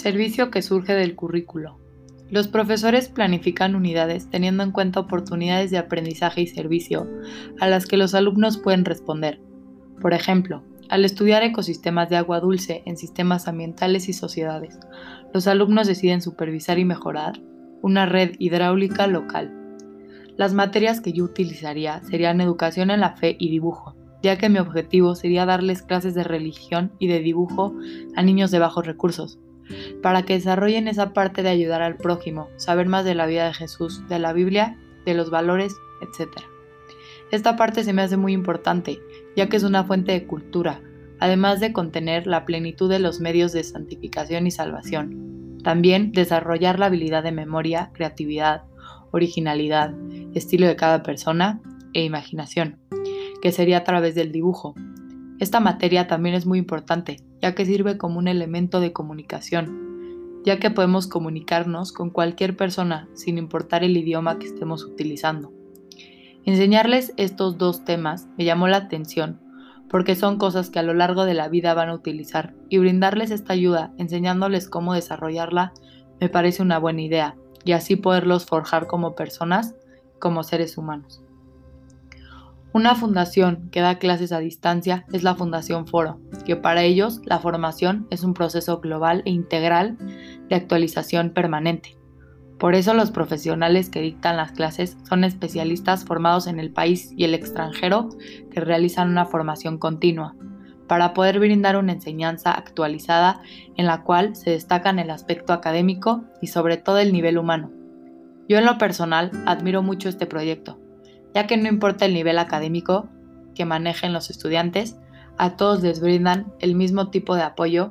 Servicio que surge del currículo. Los profesores planifican unidades teniendo en cuenta oportunidades de aprendizaje y servicio a las que los alumnos pueden responder. Por ejemplo, al estudiar ecosistemas de agua dulce en sistemas ambientales y sociedades, los alumnos deciden supervisar y mejorar una red hidráulica local. Las materias que yo utilizaría serían educación en la fe y dibujo, ya que mi objetivo sería darles clases de religión y de dibujo a niños de bajos recursos, para que desarrollen esa parte de ayudar al prójimo, saber más de la vida de Jesús, de la Biblia, de los valores, etc. Esta parte se me hace muy importante, ya que es una fuente de cultura, además de contener la plenitud de los medios de santificación y salvación. También desarrollar la habilidad de memoria, creatividad, originalidad, estilo de cada persona e imaginación, que sería a través del dibujo. Esta materia también es muy importante, ya que sirve como un elemento de comunicación, ya que podemos comunicarnos con cualquier persona sin importar el idioma que estemos utilizando. Enseñarles estos dos temas me llamó la atención porque son cosas que a lo largo de la vida van a utilizar y brindarles esta ayuda enseñándoles cómo desarrollarla me parece una buena idea y así poderlos forjar como personas, como seres humanos. Una fundación que da clases a distancia es la Fundación Foro, que para ellos la formación es un proceso global e integral de actualización permanente. Por eso los profesionales que dictan las clases son especialistas formados en el país y el extranjero que realizan una formación continua, para poder brindar una enseñanza actualizada en la cual se destacan el aspecto académico y sobre todo el nivel humano. Yo en lo personal admiro mucho este proyecto, ya que no importa el nivel académico que manejen los estudiantes, a todos les brindan el mismo tipo de apoyo